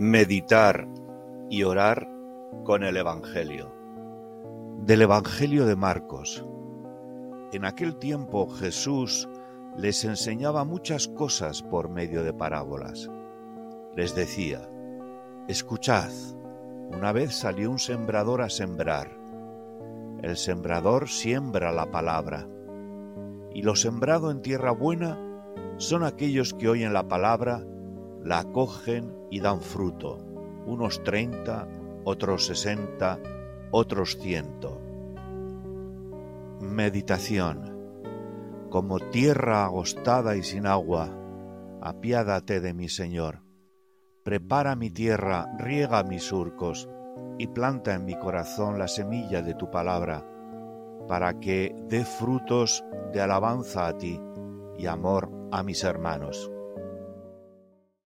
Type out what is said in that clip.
Meditar y orar con el Evangelio. Del Evangelio de Marcos. En aquel tiempo Jesús les enseñaba muchas cosas por medio de parábolas. Les decía, escuchad, una vez salió un sembrador a sembrar. El sembrador siembra la palabra. Y lo sembrado en tierra buena son aquellos que oyen la palabra, la acogen y dan fruto, unos treinta, otros sesenta, otros ciento. Meditación. Como tierra agostada y sin agua, apiádate de mi Señor. Prepara mi tierra, riega mis surcos, y planta en mi corazón la semilla de tu palabra, para que dé frutos de alabanza a ti y amor a mis hermanos.